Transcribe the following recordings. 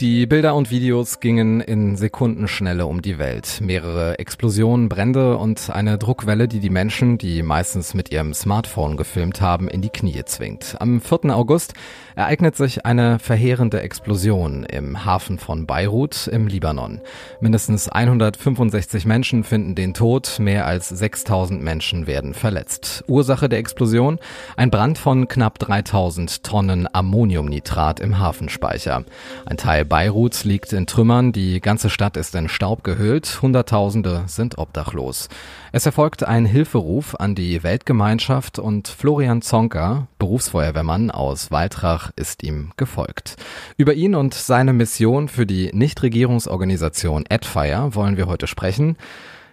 Die Bilder und Videos gingen in Sekundenschnelle um die Welt. Mehrere Explosionen, Brände und eine Druckwelle, die die Menschen, die meistens mit ihrem Smartphone gefilmt haben, in die Knie zwingt. Am 4. August ereignet sich eine verheerende Explosion im Hafen von Beirut im Libanon. Mindestens 165 Menschen finden den Tod, mehr als 6000 Menschen werden verletzt. Ursache der Explosion? Ein Brand von knapp 3000 Tonnen Ammoniumnitrat im Hafenspeicher. Ein Teil Beiruts liegt in Trümmern, die ganze Stadt ist in Staub gehüllt, Hunderttausende sind obdachlos. Es erfolgt ein Hilferuf an die Weltgemeinschaft und Florian Zonka, Berufsfeuerwehrmann aus Waldrach, ist ihm gefolgt. Über ihn und seine Mission für die Nichtregierungsorganisation AdFire wollen wir heute sprechen.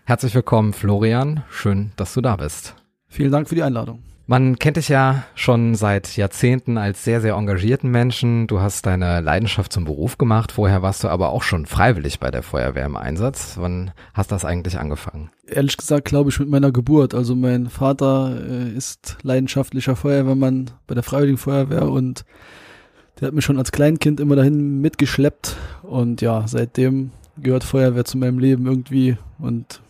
Herzlich willkommen, Florian. Schön, dass du da bist. Vielen Dank für die Einladung. Man kennt dich ja schon seit Jahrzehnten als sehr, sehr engagierten Menschen. Du hast deine Leidenschaft zum Beruf gemacht. Vorher warst du aber auch schon freiwillig bei der Feuerwehr im Einsatz. Wann hast das eigentlich angefangen? Ehrlich gesagt, glaube ich, mit meiner Geburt. Also mein Vater äh, ist leidenschaftlicher Feuerwehrmann bei der Freiwilligen Feuerwehr und der hat mich schon als Kleinkind immer dahin mitgeschleppt. Und ja, seitdem gehört Feuerwehr zu meinem Leben irgendwie und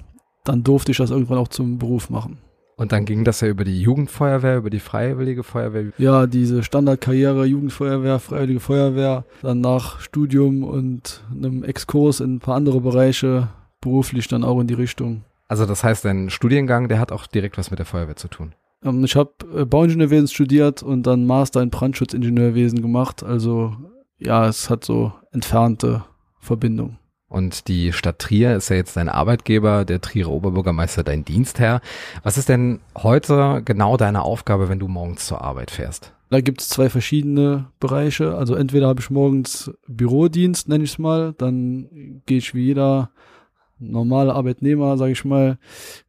dann durfte ich das irgendwann auch zum Beruf machen. Und dann ging das ja über die Jugendfeuerwehr, über die Freiwillige Feuerwehr. Ja, diese Standardkarriere, Jugendfeuerwehr, Freiwillige Feuerwehr, dann nach Studium und einem Exkurs in ein paar andere Bereiche, beruflich dann auch in die Richtung. Also das heißt, dein Studiengang, der hat auch direkt was mit der Feuerwehr zu tun. Ähm, ich habe äh, Bauingenieurwesen studiert und dann Master in Brandschutzingenieurwesen gemacht. Also ja, es hat so entfernte Verbindungen. Und die Stadt Trier ist ja jetzt dein Arbeitgeber, der Trierer Oberbürgermeister dein Dienstherr. Was ist denn heute genau deine Aufgabe, wenn du morgens zur Arbeit fährst? Da gibt es zwei verschiedene Bereiche. Also entweder habe ich morgens Bürodienst, nenne ich es mal, dann gehe ich wie jeder normale Arbeitnehmer, sage ich mal,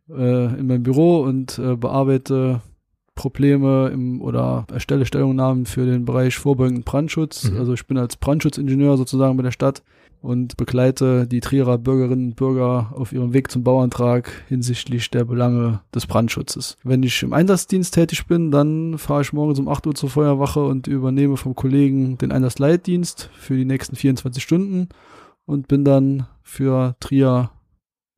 äh, in mein Büro und äh, bearbeite Probleme im, oder erstelle Stellungnahmen für den Bereich vorbeugenden Brandschutz. Mhm. Also ich bin als Brandschutzingenieur sozusagen bei der Stadt und begleite die Trierer Bürgerinnen und Bürger auf ihrem Weg zum Bauantrag hinsichtlich der Belange des Brandschutzes. Wenn ich im Einsatzdienst tätig bin, dann fahre ich morgens um 8 Uhr zur Feuerwache und übernehme vom Kollegen den Einsatzleitdienst für die nächsten 24 Stunden und bin dann für Trier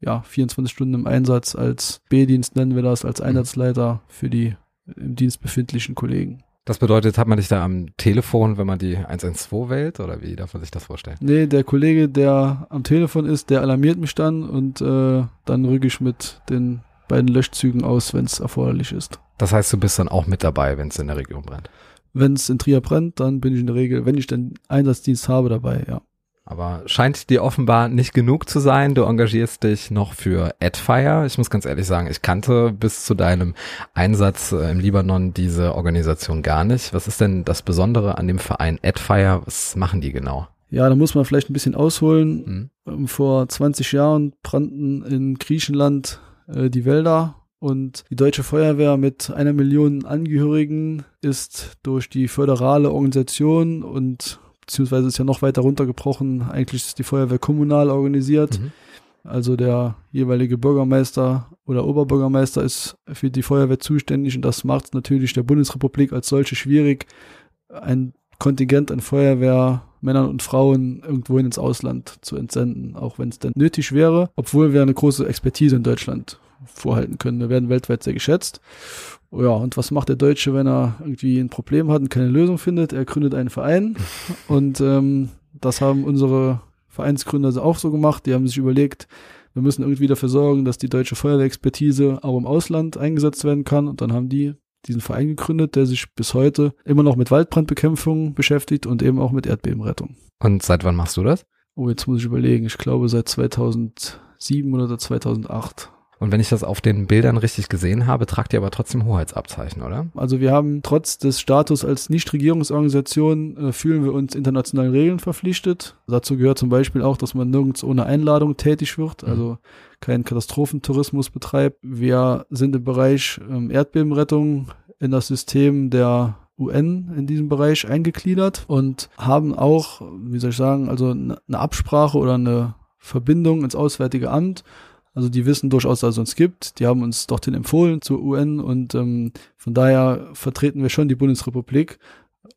ja 24 Stunden im Einsatz als B-Dienst nennen wir das, als Einsatzleiter für die im Dienst befindlichen Kollegen. Das bedeutet, hat man dich da am Telefon, wenn man die 112 wählt oder wie darf man sich das vorstellen? Nee, der Kollege, der am Telefon ist, der alarmiert mich dann und äh, dann rücke ich mit den beiden Löschzügen aus, wenn es erforderlich ist. Das heißt, du bist dann auch mit dabei, wenn es in der Region brennt? Wenn es in Trier brennt, dann bin ich in der Regel, wenn ich den Einsatzdienst habe, dabei, ja. Aber scheint dir offenbar nicht genug zu sein. Du engagierst dich noch für AdFire. Ich muss ganz ehrlich sagen, ich kannte bis zu deinem Einsatz äh, im Libanon diese Organisation gar nicht. Was ist denn das Besondere an dem Verein AdFire? Was machen die genau? Ja, da muss man vielleicht ein bisschen ausholen. Mhm. Vor 20 Jahren brannten in Griechenland äh, die Wälder und die deutsche Feuerwehr mit einer Million Angehörigen ist durch die föderale Organisation und beziehungsweise ist ja noch weiter runtergebrochen. Eigentlich ist die Feuerwehr kommunal organisiert. Mhm. Also der jeweilige Bürgermeister oder Oberbürgermeister ist für die Feuerwehr zuständig und das macht es natürlich der Bundesrepublik als solche schwierig, ein Kontingent an Feuerwehrmännern und Frauen irgendwohin ins Ausland zu entsenden, auch wenn es denn nötig wäre, obwohl wir eine große Expertise in Deutschland vorhalten können. Wir werden weltweit sehr geschätzt. Ja, und was macht der Deutsche, wenn er irgendwie ein Problem hat und keine Lösung findet? Er gründet einen Verein. und ähm, das haben unsere Vereinsgründer auch so gemacht. Die haben sich überlegt, wir müssen irgendwie dafür sorgen, dass die deutsche Feuerwehrexpertise auch im Ausland eingesetzt werden kann. Und dann haben die diesen Verein gegründet, der sich bis heute immer noch mit Waldbrandbekämpfung beschäftigt und eben auch mit Erdbebenrettung. Und seit wann machst du das? Oh, jetzt muss ich überlegen. Ich glaube seit 2007 oder 2008. Und wenn ich das auf den Bildern richtig gesehen habe, tragt ihr aber trotzdem Hoheitsabzeichen, oder? Also wir haben trotz des Status als Nichtregierungsorganisation äh, fühlen wir uns internationalen Regeln verpflichtet. Dazu gehört zum Beispiel auch, dass man nirgends ohne Einladung tätig wird, mhm. also keinen Katastrophentourismus betreibt. Wir sind im Bereich ähm, Erdbebenrettung in das System der UN in diesem Bereich eingegliedert und haben auch, wie soll ich sagen, also eine Absprache oder eine Verbindung ins Auswärtige Amt. Also die wissen durchaus, dass es uns gibt. Die haben uns dorthin empfohlen zur UN und ähm, von daher vertreten wir schon die Bundesrepublik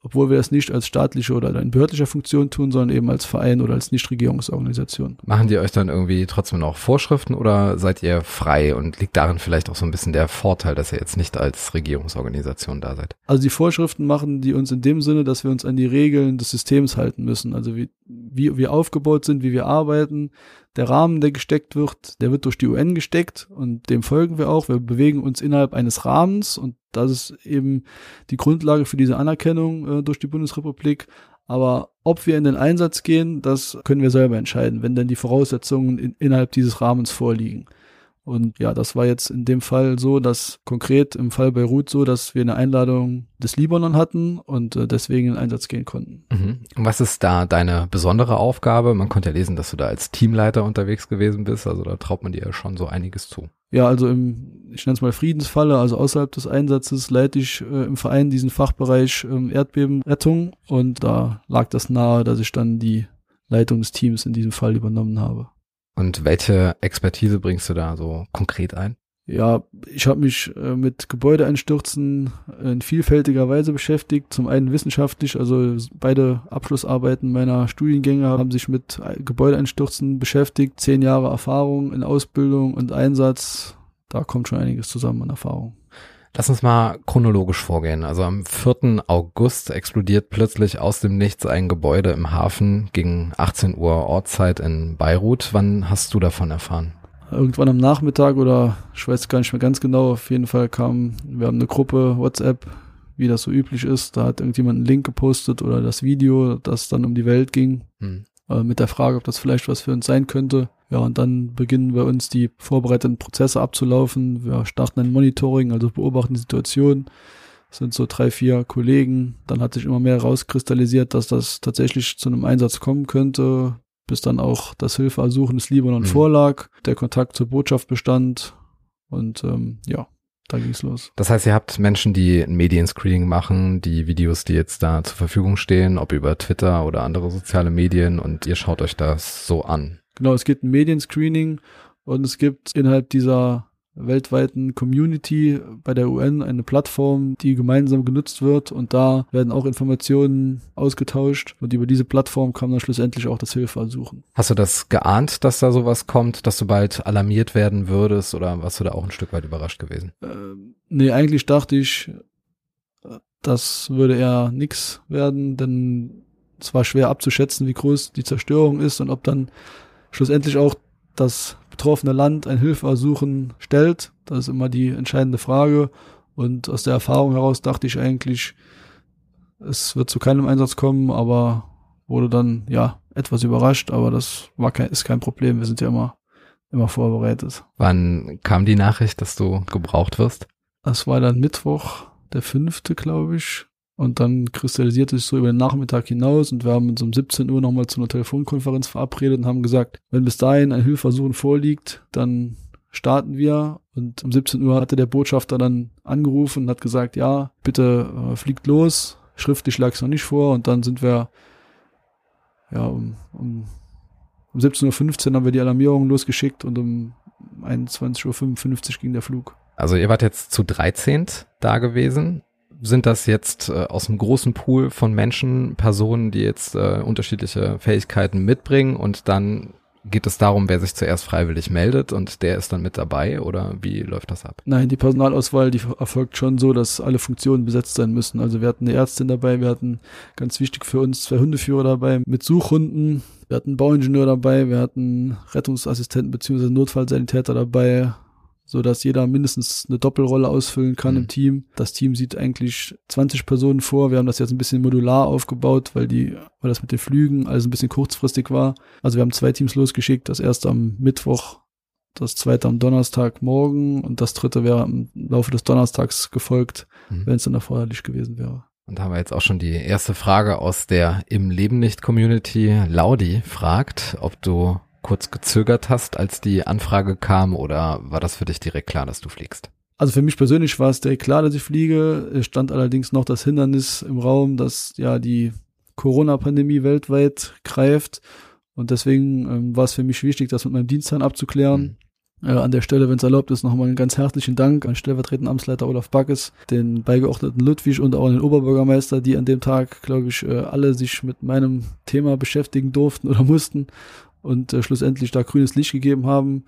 obwohl wir das nicht als staatliche oder in behördlicher Funktion tun, sondern eben als Verein oder als Nichtregierungsorganisation. Machen die euch dann irgendwie trotzdem noch Vorschriften oder seid ihr frei und liegt darin vielleicht auch so ein bisschen der Vorteil, dass ihr jetzt nicht als Regierungsorganisation da seid? Also die Vorschriften machen die uns in dem Sinne, dass wir uns an die Regeln des Systems halten müssen. Also wie, wie wir aufgebaut sind, wie wir arbeiten, der Rahmen, der gesteckt wird, der wird durch die UN gesteckt und dem folgen wir auch. Wir bewegen uns innerhalb eines Rahmens und das ist eben die Grundlage für diese Anerkennung äh, durch die Bundesrepublik. Aber ob wir in den Einsatz gehen, das können wir selber entscheiden, wenn denn die Voraussetzungen in, innerhalb dieses Rahmens vorliegen. Und ja, das war jetzt in dem Fall so, dass konkret im Fall Beirut so, dass wir eine Einladung des Libanon hatten und äh, deswegen in Einsatz gehen konnten. Mhm. Und was ist da deine besondere Aufgabe? Man konnte ja lesen, dass du da als Teamleiter unterwegs gewesen bist, also da traut man dir ja schon so einiges zu. Ja, also im, ich nenne es mal Friedensfalle, also außerhalb des Einsatzes leite ich äh, im Verein diesen Fachbereich ähm, Erdbebenrettung und da lag das nahe, dass ich dann die Leitung des Teams in diesem Fall übernommen habe. Und welche Expertise bringst du da so konkret ein? Ja, ich habe mich äh, mit Gebäudeeinstürzen in vielfältiger Weise beschäftigt. Zum einen wissenschaftlich, also beide Abschlussarbeiten meiner Studiengänge haben sich mit Gebäudeeinstürzen beschäftigt. Zehn Jahre Erfahrung in Ausbildung und Einsatz, da kommt schon einiges zusammen an Erfahrung. Lass uns mal chronologisch vorgehen. Also am 4. August explodiert plötzlich aus dem Nichts ein Gebäude im Hafen gegen 18 Uhr Ortszeit in Beirut. Wann hast du davon erfahren? Irgendwann am Nachmittag oder ich weiß gar nicht mehr ganz genau. Auf jeden Fall kam, wir haben eine Gruppe WhatsApp, wie das so üblich ist. Da hat irgendjemand einen Link gepostet oder das Video, das dann um die Welt ging. Hm. Äh, mit der Frage, ob das vielleicht was für uns sein könnte. Ja, und dann beginnen wir uns die vorbereiteten Prozesse abzulaufen. Wir starten ein Monitoring, also beobachten die Situation. Es sind so drei, vier Kollegen. Dann hat sich immer mehr herauskristallisiert, dass das tatsächlich zu einem Einsatz kommen könnte, bis dann auch das Hilfeersuchen des Libanon mhm. vorlag, der Kontakt zur Botschaft bestand und ähm, ja, da ging's los. Das heißt, ihr habt Menschen, die ein Medienscreening machen, die Videos, die jetzt da zur Verfügung stehen, ob über Twitter oder andere soziale Medien und ihr schaut euch das so an. Genau, es gibt ein Medienscreening und es gibt innerhalb dieser weltweiten Community bei der UN eine Plattform, die gemeinsam genutzt wird und da werden auch Informationen ausgetauscht und über diese Plattform kann man schlussendlich auch das Hilfeersuchen. Hast du das geahnt, dass da sowas kommt, dass du bald alarmiert werden würdest oder warst du da auch ein Stück weit überrascht gewesen? Ähm, nee, eigentlich dachte ich, das würde eher nix werden, denn es war schwer abzuschätzen, wie groß die Zerstörung ist und ob dann schlussendlich auch das betroffene Land ein Hilfeersuchen stellt. Das ist immer die entscheidende Frage. Und aus der Erfahrung heraus dachte ich eigentlich, es wird zu keinem Einsatz kommen, aber wurde dann ja etwas überrascht, aber das war kein, ist kein Problem. Wir sind ja immer, immer vorbereitet. Wann kam die Nachricht, dass du gebraucht wirst? Das war dann Mittwoch, der fünfte, glaube ich. Und dann kristallisierte sich so über den Nachmittag hinaus und wir haben uns um 17 Uhr nochmal zu einer Telefonkonferenz verabredet und haben gesagt, wenn bis dahin ein Hilfeversuch vorliegt, dann starten wir. Und um 17 Uhr hatte der Botschafter dann angerufen und hat gesagt, ja, bitte äh, fliegt los. Schriftlich lag es noch nicht vor und dann sind wir ja um, um, um 17.15 Uhr haben wir die Alarmierung losgeschickt und um 21.55 Uhr ging der Flug. Also ihr wart jetzt zu 13 da gewesen sind das jetzt äh, aus einem großen Pool von Menschen, Personen, die jetzt äh, unterschiedliche Fähigkeiten mitbringen und dann geht es darum, wer sich zuerst freiwillig meldet und der ist dann mit dabei oder wie läuft das ab? Nein, die Personalauswahl, die erfolgt schon so, dass alle Funktionen besetzt sein müssen. Also wir hatten eine Ärztin dabei, wir hatten ganz wichtig für uns zwei Hundeführer dabei mit Suchhunden, wir hatten einen Bauingenieur dabei, wir hatten Rettungsassistenten bzw. Notfallsanitäter dabei, so dass jeder mindestens eine Doppelrolle ausfüllen kann mhm. im Team. Das Team sieht eigentlich 20 Personen vor. Wir haben das jetzt ein bisschen modular aufgebaut, weil die, weil das mit den Flügen alles ein bisschen kurzfristig war. Also wir haben zwei Teams losgeschickt. Das erste am Mittwoch, das zweite am Donnerstagmorgen und das dritte wäre im Laufe des Donnerstags gefolgt, mhm. wenn es dann erforderlich gewesen wäre. Und da haben wir jetzt auch schon die erste Frage aus der Im Leben nicht Community. Laudi fragt, ob du kurz gezögert hast, als die Anfrage kam oder war das für dich direkt klar, dass du fliegst? Also für mich persönlich war es direkt klar, dass ich fliege. Es stand allerdings noch das Hindernis im Raum, dass ja die Corona-Pandemie weltweit greift. Und deswegen ähm, war es für mich wichtig, das mit meinem Dienstherrn abzuklären. Mhm. Äh, an der Stelle, wenn es erlaubt ist, nochmal einen ganz herzlichen Dank an stellvertretenden Amtsleiter Olaf Backes, den beigeordneten Ludwig und auch an den Oberbürgermeister, die an dem Tag, glaube ich, äh, alle sich mit meinem Thema beschäftigen durften oder mussten und äh, schlussendlich da grünes Licht gegeben haben.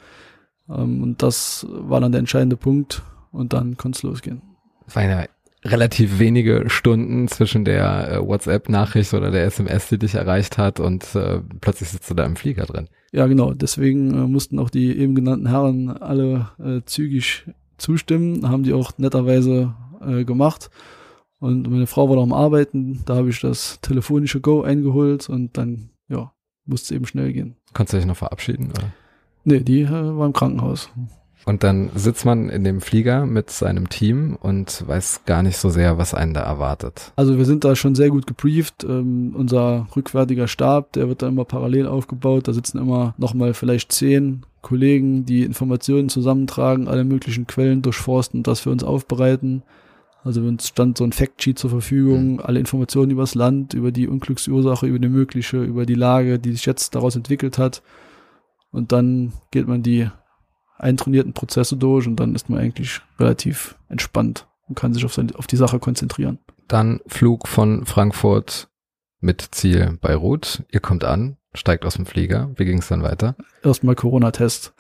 Ähm, und das war dann der entscheidende Punkt und dann konnte es losgehen. Das war ja relativ wenige Stunden zwischen der äh, WhatsApp-Nachricht oder der SMS, die dich erreicht hat und äh, plötzlich sitzt du da im Flieger drin. Ja, genau. Deswegen äh, mussten auch die eben genannten Herren alle äh, zügig zustimmen, haben die auch netterweise äh, gemacht. Und meine Frau war noch am Arbeiten, da habe ich das telefonische Go eingeholt und dann, ja, musste es eben schnell gehen. Konntest du dich noch verabschieden? Oder? Nee, die äh, war im Krankenhaus. Und dann sitzt man in dem Flieger mit seinem Team und weiß gar nicht so sehr, was einen da erwartet. Also wir sind da schon sehr gut gebrieft. Ähm, unser rückwärtiger Stab, der wird da immer parallel aufgebaut. Da sitzen immer nochmal vielleicht zehn Kollegen, die Informationen zusammentragen, alle möglichen Quellen durchforsten und das für uns aufbereiten. Also uns stand so ein Factsheet zur Verfügung, mhm. alle Informationen über das Land, über die Unglücksursache, über die mögliche, über die Lage, die sich jetzt daraus entwickelt hat. Und dann geht man die eintrainierten Prozesse durch und dann ist man eigentlich relativ entspannt und kann sich auf, seine, auf die Sache konzentrieren. Dann Flug von Frankfurt mit Ziel Beirut. Ihr kommt an, steigt aus dem Flieger. Wie ging es dann weiter? Erstmal Corona-Test.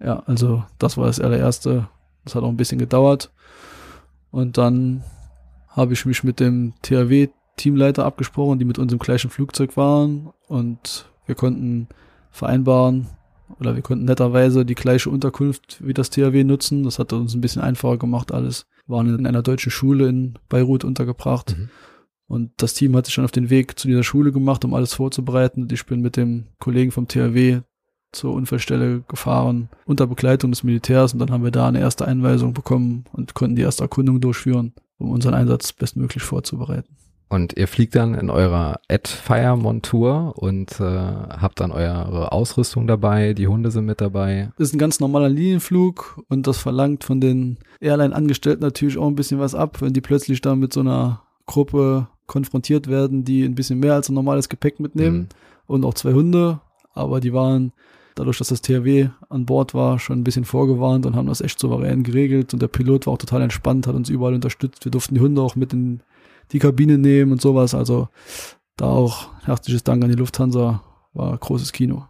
Ja, also das war das allererste. Das hat auch ein bisschen gedauert. Und dann habe ich mich mit dem THW-Teamleiter abgesprochen, die mit uns im gleichen Flugzeug waren. Und wir konnten vereinbaren, oder wir konnten netterweise die gleiche Unterkunft wie das THW nutzen. Das hat uns ein bisschen einfacher gemacht alles. Wir waren in einer deutschen Schule in Beirut untergebracht. Mhm. Und das Team hat sich dann auf den Weg zu dieser Schule gemacht, um alles vorzubereiten. Und ich bin mit dem Kollegen vom THW zur Unfallstelle gefahren, unter Begleitung des Militärs. Und dann haben wir da eine erste Einweisung bekommen und konnten die erste Erkundung durchführen, um unseren Einsatz bestmöglich vorzubereiten. Und ihr fliegt dann in eurer Ad-Fire-Montur und äh, habt dann eure Ausrüstung dabei, die Hunde sind mit dabei. Das ist ein ganz normaler Linienflug und das verlangt von den Airline-Angestellten natürlich auch ein bisschen was ab, wenn die plötzlich da mit so einer Gruppe konfrontiert werden, die ein bisschen mehr als ein normales Gepäck mitnehmen mhm. und auch zwei Hunde, aber die waren dadurch, dass das THW an Bord war, schon ein bisschen vorgewarnt und haben das echt souverän geregelt und der Pilot war auch total entspannt, hat uns überall unterstützt. Wir durften die Hunde auch mit in die Kabine nehmen und sowas. Also da auch herzliches Dank an die Lufthansa, war großes Kino.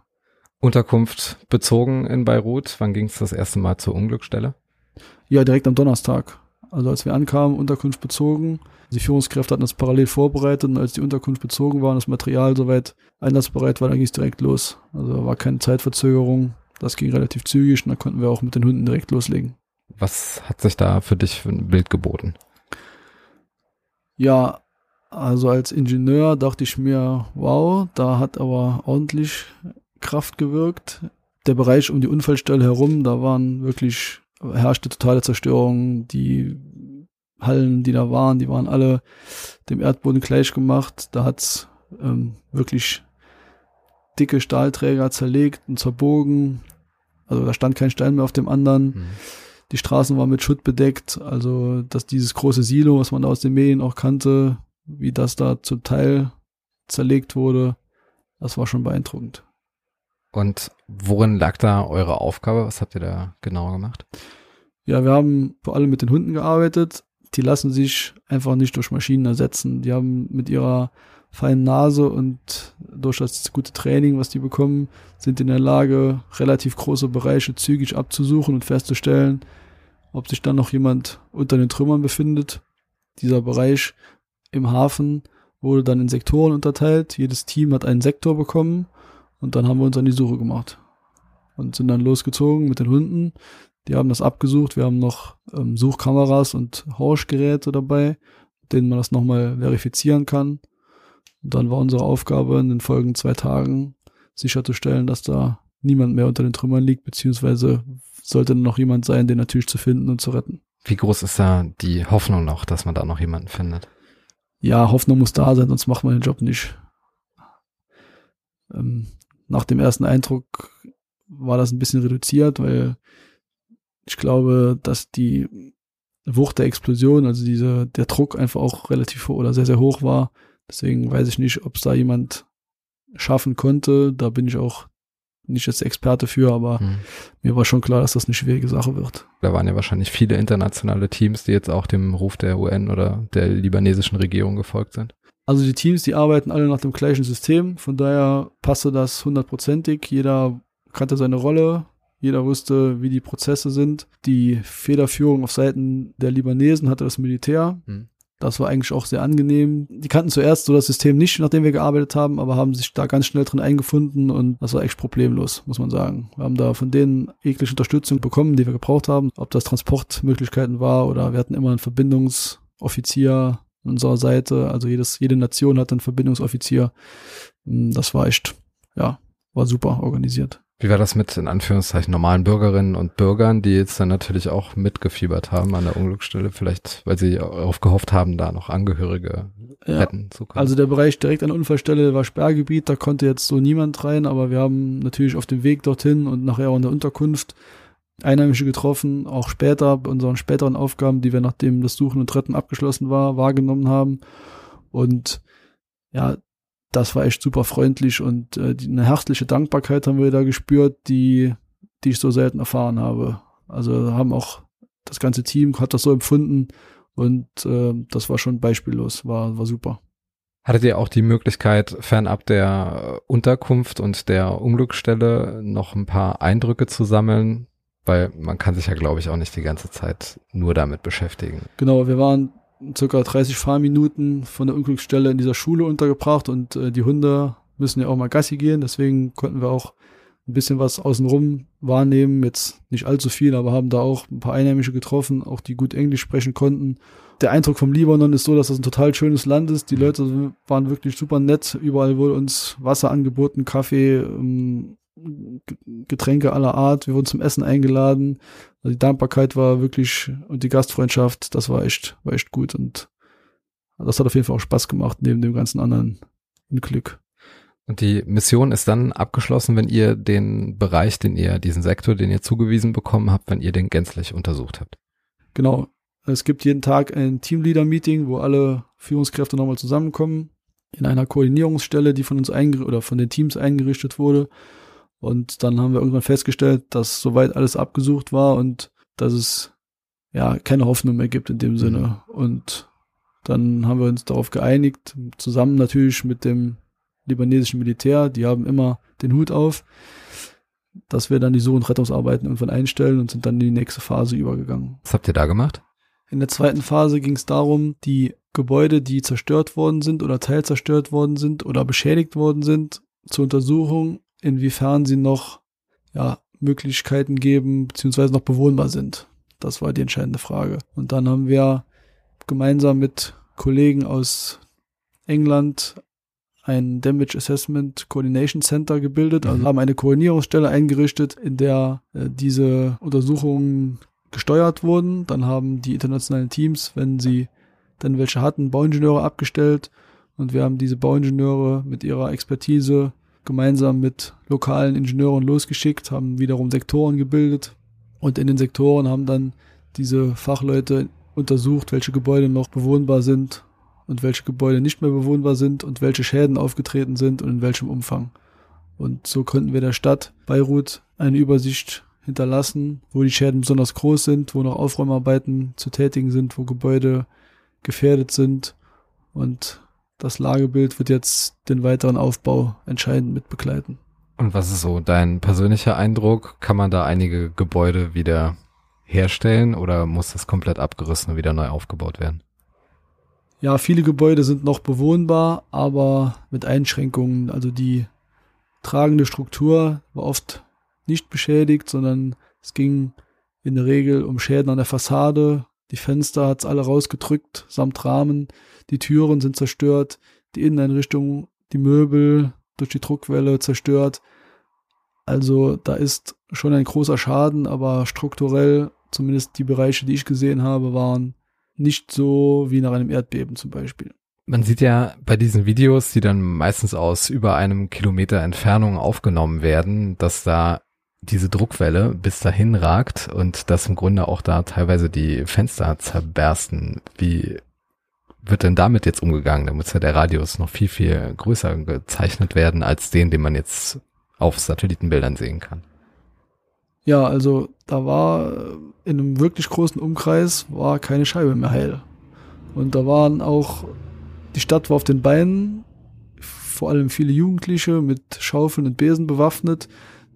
Unterkunft bezogen in Beirut. Wann ging es das erste Mal zur Unglücksstelle? Ja, direkt am Donnerstag. Also als wir ankamen, Unterkunft bezogen. Die Führungskräfte hatten das parallel vorbereitet und als die Unterkunft bezogen war und das Material soweit einsatzbereit war, dann ging es direkt los. Also war keine Zeitverzögerung. Das ging relativ zügig und dann konnten wir auch mit den Hunden direkt loslegen. Was hat sich da für dich für ein Bild geboten? Ja, also als Ingenieur dachte ich mir, wow, da hat aber ordentlich Kraft gewirkt. Der Bereich um die Unfallstelle herum, da waren wirklich, herrschte totale Zerstörung. Die Hallen, die da waren, die waren alle dem Erdboden gleich gemacht. Da hat's ähm, wirklich dicke Stahlträger zerlegt und zerbogen. Also da stand kein Stein mehr auf dem anderen. Mhm. Die Straßen waren mit Schutt bedeckt. Also, dass dieses große Silo, was man da aus den Medien auch kannte, wie das da zum Teil zerlegt wurde, das war schon beeindruckend. Und worin lag da eure Aufgabe? Was habt ihr da genau gemacht? Ja, wir haben vor allem mit den Hunden gearbeitet. Die lassen sich einfach nicht durch Maschinen ersetzen. Die haben mit ihrer feinen Nase und durch das gute Training, was die bekommen, sind in der Lage, relativ große Bereiche zügig abzusuchen und festzustellen, ob sich dann noch jemand unter den Trümmern befindet. Dieser Bereich im Hafen wurde dann in Sektoren unterteilt. Jedes Team hat einen Sektor bekommen und dann haben wir uns an die Suche gemacht und sind dann losgezogen mit den Hunden. Die haben das abgesucht. Wir haben noch ähm, Suchkameras und Horschgeräte dabei, mit denen man das nochmal verifizieren kann. Und dann war unsere Aufgabe in den folgenden zwei Tagen sicherzustellen, dass da niemand mehr unter den Trümmern liegt, beziehungsweise sollte noch jemand sein, den natürlich zu finden und zu retten. Wie groß ist da die Hoffnung noch, dass man da noch jemanden findet? Ja, Hoffnung muss da sein, sonst macht man den Job nicht. Ähm, nach dem ersten Eindruck war das ein bisschen reduziert, weil Ich glaube, dass die Wucht der Explosion, also diese, der Druck einfach auch relativ hoch oder sehr, sehr hoch war. Deswegen weiß ich nicht, ob es da jemand schaffen konnte. Da bin ich auch nicht jetzt Experte für, aber hm. mir war schon klar, dass das eine schwierige Sache wird. Da waren ja wahrscheinlich viele internationale Teams, die jetzt auch dem Ruf der UN oder der libanesischen Regierung gefolgt sind. Also die Teams, die arbeiten alle nach dem gleichen System, von daher passte das hundertprozentig. Jeder kannte seine Rolle, jeder wusste, wie die Prozesse sind. Die Federführung auf Seiten der Libanesen hatte das Militär. Hm. Das war eigentlich auch sehr angenehm. Die kannten zuerst so das System nicht, nachdem wir gearbeitet haben, aber haben sich da ganz schnell drin eingefunden und das war echt problemlos, muss man sagen. Wir haben da von denen jegliche Unterstützung bekommen, die wir gebraucht haben. Ob das Transportmöglichkeiten war oder wir hatten immer einen Verbindungsoffizier an unserer Seite. Also jedes, jede Nation hat einen Verbindungsoffizier. Hm, das war echt, ja, war super organisiert. Wie war das mit, in Anführungszeichen, normalen Bürgerinnen und Bürgern, die jetzt dann natürlich auch mitgefiebert haben an der Unglücksstelle, vielleicht, weil sie darauf gehofft haben, da noch Angehörige ja. retten zu können? Also der Bereich direkt an der Unfallstelle war Sperrgebiet, da konnte jetzt so niemand rein, aber wir haben natürlich auf dem Weg dorthin und nachher auch in der Unterkunft Einheimische getroffen, auch später bei unseren späteren Aufgaben, die wir nachdem das Suchen und Retten abgeschlossen war, wahrgenommen haben. Und ja, das war echt super freundlich und äh, die, eine herzliche Dankbarkeit haben wir da gespürt, die, die ich so selten erfahren habe. Also haben auch das ganze Team hat das so empfunden und äh, das war schon beispiellos, war, war super. Hattet ihr auch die Möglichkeit, fernab der Unterkunft und der Unglücksstelle noch ein paar Eindrücke zu sammeln? Weil man kann sich ja, glaube ich, auch nicht die ganze Zeit nur damit beschäftigen. Genau, wir waren circa 30 Fahrminuten von der Unglücksstelle in dieser Schule untergebracht und äh, die Hunde müssen ja auch mal Gassi gehen, deswegen konnten wir auch ein bisschen was außenrum wahrnehmen, jetzt nicht allzu viel, aber haben da auch ein paar Einheimische getroffen, auch die gut Englisch sprechen konnten. Der Eindruck vom Libanon ist so, dass das ein total schönes Land ist. Die Leute waren wirklich super nett. Überall wurde uns Wasser angeboten, Kaffee, ähm, Getränke aller Art. Wir wurden zum Essen eingeladen. Also die Dankbarkeit war wirklich und die Gastfreundschaft, das war echt, war echt gut und das hat auf jeden Fall auch Spaß gemacht neben dem ganzen anderen Glück. Und die Mission ist dann abgeschlossen, wenn ihr den Bereich, den ihr, diesen Sektor, den ihr zugewiesen bekommen habt, wenn ihr den gänzlich untersucht habt. Genau. Es gibt jeden Tag ein Teamleader-Meeting, wo alle Führungskräfte nochmal zusammenkommen in einer Koordinierungsstelle, die von uns eingerichtet oder von den Teams eingerichtet wurde und dann haben wir irgendwann festgestellt, dass soweit alles abgesucht war und dass es ja keine Hoffnung mehr gibt in dem mhm. Sinne. Und dann haben wir uns darauf geeinigt, zusammen natürlich mit dem libanesischen Militär, die haben immer den Hut auf, dass wir dann die Such- und Rettungsarbeiten irgendwann einstellen und sind dann in die nächste Phase übergegangen. Was habt ihr da gemacht? In der zweiten Phase ging es darum, die Gebäude, die zerstört worden sind oder teilzerstört worden sind oder beschädigt worden sind, zur Untersuchung inwiefern sie noch ja, Möglichkeiten geben, beziehungsweise noch bewohnbar sind. Das war die entscheidende Frage. Und dann haben wir gemeinsam mit Kollegen aus England ein Damage Assessment Coordination Center gebildet, also mhm. haben eine Koordinierungsstelle eingerichtet, in der äh, diese Untersuchungen gesteuert wurden. Dann haben die internationalen Teams, wenn sie dann welche hatten, Bauingenieure abgestellt und wir haben diese Bauingenieure mit ihrer Expertise gemeinsam mit lokalen Ingenieuren losgeschickt, haben wiederum Sektoren gebildet und in den Sektoren haben dann diese Fachleute untersucht, welche Gebäude noch bewohnbar sind und welche Gebäude nicht mehr bewohnbar sind und welche Schäden aufgetreten sind und in welchem Umfang. Und so konnten wir der Stadt Beirut eine Übersicht hinterlassen, wo die Schäden besonders groß sind, wo noch Aufräumarbeiten zu tätigen sind, wo Gebäude gefährdet sind und das Lagebild wird jetzt den weiteren Aufbau entscheidend mit begleiten. Und was ist so dein persönlicher Eindruck? Kann man da einige Gebäude wieder herstellen oder muss das komplett abgerissen und wieder neu aufgebaut werden? Ja, viele Gebäude sind noch bewohnbar, aber mit Einschränkungen. Also die tragende Struktur war oft nicht beschädigt, sondern es ging in der Regel um Schäden an der Fassade. Die Fenster hat's alle rausgedrückt, samt Rahmen die Türen sind zerstört, die Inneneinrichtung, die Möbel durch die Druckwelle zerstört. Also da ist schon ein großer Schaden, aber strukturell, zumindest die Bereiche, die ich gesehen habe, waren nicht so wie nach einem Erdbeben zum Beispiel. Man sieht ja bei diesen Videos, die dann meistens aus über einem Kilometer Entfernung aufgenommen werden, dass da diese Druckwelle bis dahin ragt und dass im Grunde auch da teilweise die Fenster zerbersten. Wie wird denn damit jetzt umgegangen? Da muss ja der Radius noch viel, viel größer gezeichnet werden als den, den man jetzt auf Satellitenbildern sehen kann. Ja, also da war in einem wirklich großen Umkreis war keine Scheibe mehr heil. Und da waren auch, die Stadt war auf den Beinen, vor allem viele Jugendliche mit Schaufeln und Besen bewaffnet.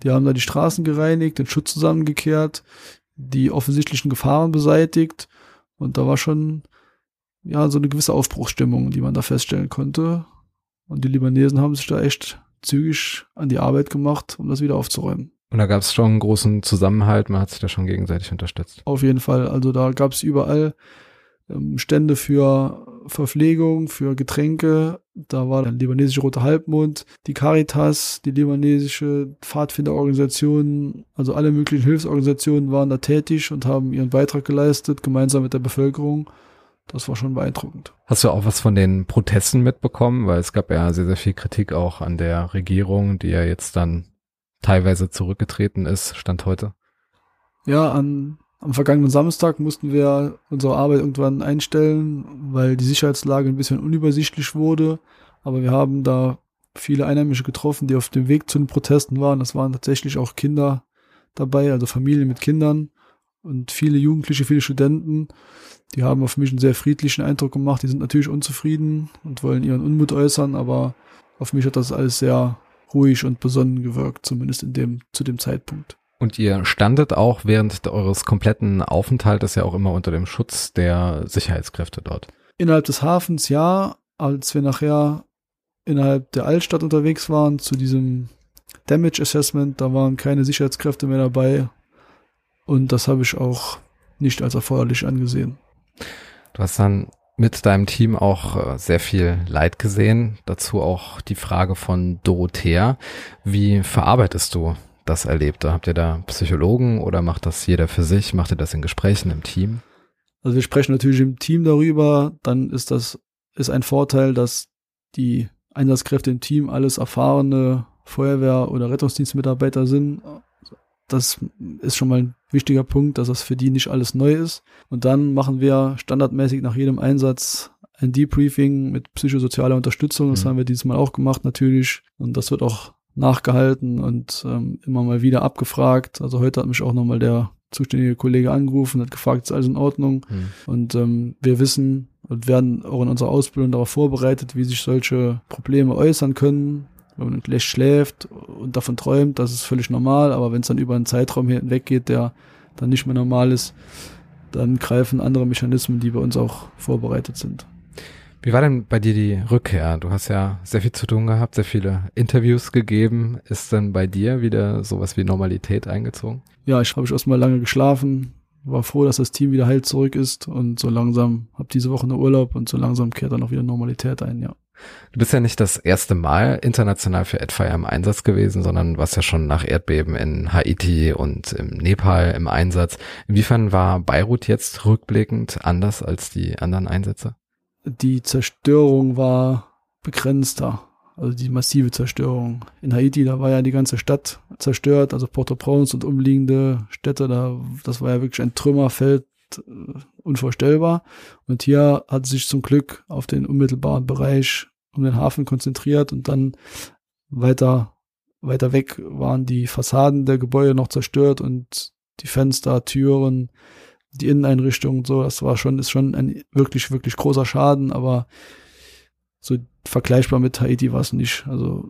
Die haben da die Straßen gereinigt, den Schutz zusammengekehrt, die offensichtlichen Gefahren beseitigt. Und da war schon, ja, so eine gewisse Aufbruchsstimmung, die man da feststellen konnte. Und die Libanesen haben sich da echt zügig an die Arbeit gemacht, um das wieder aufzuräumen. Und da gab es schon einen großen Zusammenhalt, man hat sich da schon gegenseitig unterstützt. Auf jeden Fall. Also da gab es überall ähm, Stände für Verpflegung, für Getränke. Da war der libanesische Rote Halbmond, die Caritas, die libanesische Pfadfinderorganisation, also alle möglichen Hilfsorganisationen waren da tätig und haben ihren Beitrag geleistet, gemeinsam mit der Bevölkerung. Das war schon beeindruckend. Hast du auch was von den Protesten mitbekommen? Weil es gab ja sehr, sehr viel Kritik auch an der Regierung, die ja jetzt dann teilweise zurückgetreten ist, Stand heute. Ja, an am vergangenen Samstag mussten wir unsere Arbeit irgendwann einstellen, weil die Sicherheitslage ein bisschen unübersichtlich wurde. Aber wir haben da viele Einheimische getroffen, die auf dem Weg zu den Protesten waren. Das waren tatsächlich auch Kinder dabei, also Familien mit Kindern und viele Jugendliche, viele Studenten. Die haben auf mich einen sehr friedlichen Eindruck gemacht. Die sind natürlich unzufrieden und wollen ihren Unmut äußern, aber auf mich hat das alles sehr ruhig und besonnen gewirkt, zumindest in dem, zu dem Zeitpunkt. Und ihr standet auch während eures kompletten Aufenthaltes ja auch immer unter dem Schutz der Sicherheitskräfte dort. Innerhalb des Hafens ja, als wir nachher innerhalb der Altstadt unterwegs waren zu diesem Damage Assessment, da waren keine Sicherheitskräfte mehr dabei. Und das habe ich auch nicht als erforderlich angesehen. Du hast dann mit deinem Team auch äh, sehr viel Leid gesehen. Dazu auch die Frage von Dorothea. Wie verarbeitest du das Erlebte? Habt ihr da Psychologen oder macht das jeder für sich? Macht ihr das in Gesprächen im Team? Also wir sprechen natürlich im Team darüber. Dann ist das ist ein Vorteil, dass die Einsatzkräfte im Team alles erfahrene Feuerwehr- oder Rettungsdienstmitarbeiter sind. Das ist schon mal ein wichtiger Punkt, dass das für die nicht alles neu ist. Und dann machen wir standardmäßig nach jedem Einsatz ein Debriefing mit psychosozialer Unterstützung. Das mhm. haben wir dieses Mal auch gemacht natürlich. Und das wird auch nachgehalten und ähm, immer mal wieder abgefragt. Also heute hat mich auch nochmal der zuständige Kollege angerufen, hat gefragt, ist alles in Ordnung? Mhm. Und ähm, wir wissen und werden auch in unserer Ausbildung darauf vorbereitet, wie sich solche Probleme äußern können. Wenn man schlecht schläft und davon träumt, das ist völlig normal, aber wenn es dann über einen Zeitraum hinweg geht, der dann nicht mehr normal ist, dann greifen andere Mechanismen, die bei uns auch vorbereitet sind. Wie war denn bei dir die Rückkehr? Du hast ja sehr viel zu tun gehabt, sehr viele Interviews gegeben. Ist denn bei dir wieder sowas wie Normalität eingezogen? Ja, ich habe ich erstmal lange geschlafen, war froh, dass das Team wieder heil zurück ist und so langsam habe diese Woche eine Urlaub und so langsam kehrt dann auch wieder Normalität ein, ja. Du bist ja nicht das erste Mal international für AdFire im Einsatz gewesen, sondern warst ja schon nach Erdbeben in Haiti und im Nepal im Einsatz. Inwiefern war Beirut jetzt rückblickend anders als die anderen Einsätze? die Zerstörung war begrenzter. Also die massive Zerstörung. In Haiti, da war ja die ganze Stadt zerstört, also Port-au-Prince und umliegende Städte, da, das war ja wirklich ein Trümmerfeld, äh, unvorstellbar. Und hier hat sich zum Glück auf den unmittelbaren Bereich um den Hafen konzentriert und dann weiter, weiter weg waren die Fassaden der Gebäude noch zerstört und die Fenster, Türen, die Inneneinrichtung und so, das war schon, ist schon ein wirklich, wirklich großer Schaden, aber so vergleichbar mit Haiti war es nicht. Also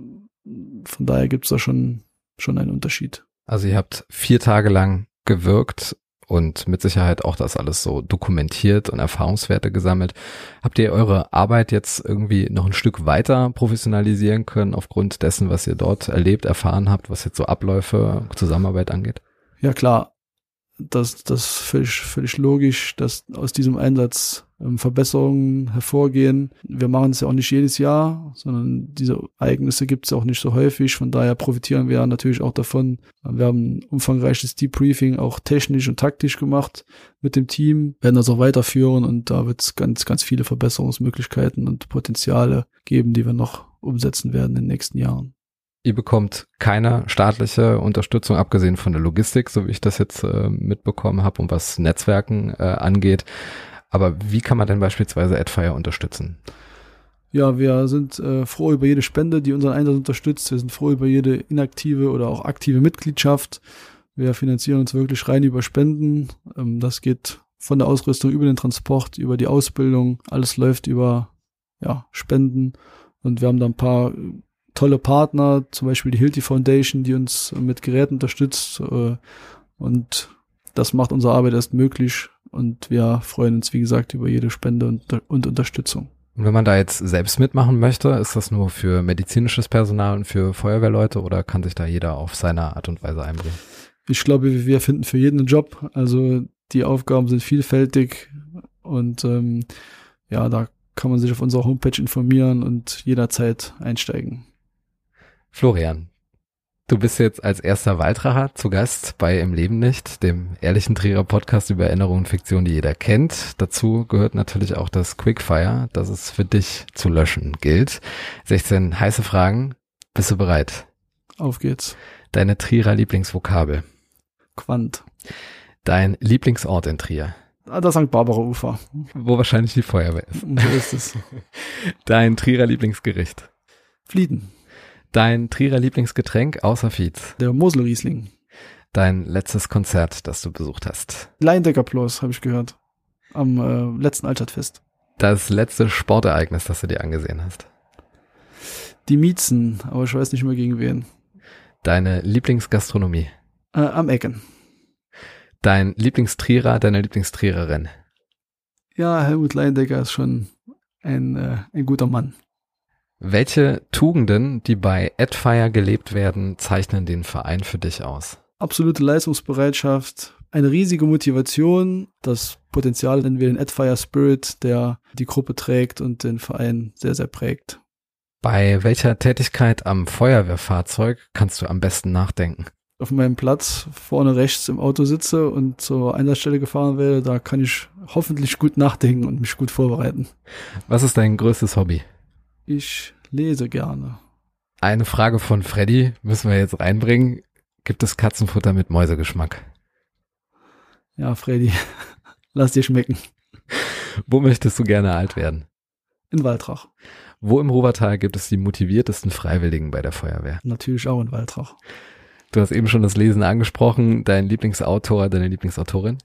von daher gibt's da schon, schon einen Unterschied. Also ihr habt vier Tage lang gewirkt und mit Sicherheit auch das alles so dokumentiert und Erfahrungswerte gesammelt. Habt ihr eure Arbeit jetzt irgendwie noch ein Stück weiter professionalisieren können aufgrund dessen, was ihr dort erlebt, erfahren habt, was jetzt so Abläufe, Zusammenarbeit angeht? Ja klar, das, das völlig, völlig logisch, dass aus diesem Einsatz ähm, Verbesserungen hervorgehen. Wir machen es ja auch nicht jedes Jahr, sondern diese Ereignisse gibt es auch nicht so häufig. Von daher profitieren wir natürlich auch davon. Wir haben ein umfangreiches Debriefing auch technisch und taktisch gemacht mit dem Team, werden das auch weiterführen und da wird es ganz, ganz viele Verbesserungsmöglichkeiten und Potenziale geben, die wir noch umsetzen werden in den nächsten Jahren. Ihr bekommt keine staatliche Unterstützung, abgesehen von der Logistik, so wie ich das jetzt äh, mitbekommen habe und was Netzwerken äh, angeht. Aber wie kann man denn beispielsweise AdFire unterstützen? Ja, wir sind äh, froh über jede Spende, die unseren Einsatz unterstützt. Wir sind froh über jede inaktive oder auch aktive Mitgliedschaft. Wir finanzieren uns wirklich rein über Spenden. Ähm, das geht von der Ausrüstung über den Transport, über die Ausbildung. Alles läuft über ja, Spenden. Und wir haben da ein paar tolle Partner, zum Beispiel die Hilti Foundation, die uns mit Geräten unterstützt. Äh, und das macht unsere Arbeit erst möglich. Und wir freuen uns, wie gesagt, über jede Spende und, und Unterstützung. Und wenn man da jetzt selbst mitmachen möchte, ist das nur für medizinisches Personal und für Feuerwehrleute oder kann sich da jeder auf seine Art und Weise einbringen? Ich glaube, wir finden für jeden einen Job. Also die Aufgaben sind vielfältig und ähm, ja, da kann man sich auf unserer Homepage informieren und jederzeit einsteigen. Florian, du bist jetzt als erster Waldracher zu Gast bei Im Leben nicht, dem ehrlichen Trierer Podcast über Erinnerungen und Fiktion, die jeder kennt. Dazu gehört natürlich auch das Quickfire, das es für dich zu löschen gilt. 16 heiße Fragen. Bist du bereit? Auf geht's. Deine Trierer Lieblingsvokabel. Quant. Dein Lieblingsort in Trier. Ah, das St. Barbara Ufer. Wo wahrscheinlich die Feuerwehr ist. So ist es. Dein Trierer Lieblingsgericht. Flieden. Dein Trierer Lieblingsgetränk außer Fietz. Der Moselriesling. Dein letztes Konzert, das du besucht hast. Leindecker Plus, habe ich gehört. Am äh, letzten Altstadtfest. Das letzte Sportereignis, das du dir angesehen hast. Die Miezen, aber ich weiß nicht mehr gegen wen. Deine Lieblingsgastronomie. Äh, am Ecken. Dein Lieblingstrierer, deine Lieblingstriererin. Ja, Helmut Leindecker ist schon ein, äh, ein guter Mann. Welche Tugenden, die bei Adfire gelebt werden, zeichnen den Verein für dich aus? Absolute Leistungsbereitschaft, eine riesige Motivation, das Potenzial nennen wir den Adfire Spirit, der die Gruppe trägt und den Verein sehr, sehr prägt. Bei welcher Tätigkeit am Feuerwehrfahrzeug kannst du am besten nachdenken? Auf meinem Platz vorne rechts im Auto sitze und zur Einsatzstelle gefahren werde, da kann ich hoffentlich gut nachdenken und mich gut vorbereiten. Was ist dein größtes Hobby? Ich lese gerne. Eine Frage von Freddy müssen wir jetzt reinbringen. Gibt es Katzenfutter mit Mäusegeschmack? Ja, Freddy, lass dir schmecken. Wo möchtest du gerne alt werden? In Waldrach. Wo im Ruwertal gibt es die motiviertesten Freiwilligen bei der Feuerwehr? Natürlich auch in Waldrach. Du hast eben schon das Lesen angesprochen. Dein Lieblingsautor, deine Lieblingsautorin?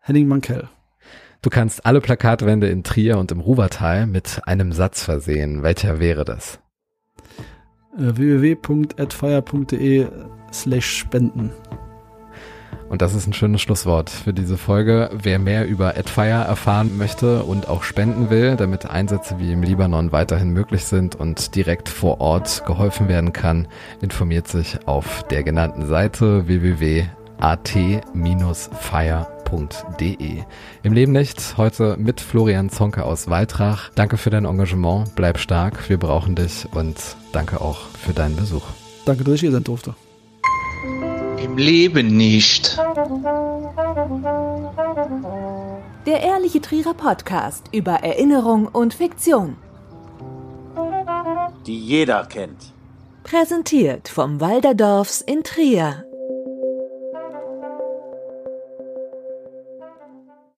Henning Mankell. Du kannst alle Plakatwände in Trier und im Ruwertal mit einem Satz versehen. Welcher wäre das? Äh, www.adfire.de slash spenden. Und das ist ein schönes Schlusswort für diese Folge. Wer mehr über Adfire erfahren möchte und auch spenden will, damit Einsätze wie im Libanon weiterhin möglich sind und direkt vor Ort geholfen werden kann, informiert sich auf der genannten Seite www.at-fire.de. Im Leben nicht, heute mit Florian Zonke aus Waltrach. Danke für dein Engagement, bleib stark, wir brauchen dich und danke auch für deinen Besuch. Danke, dass ich hier sein durfte. Im Leben nicht. Der Ehrliche Trierer Podcast über Erinnerung und Fiktion. Die jeder kennt. Präsentiert vom Walderdorfs in Trier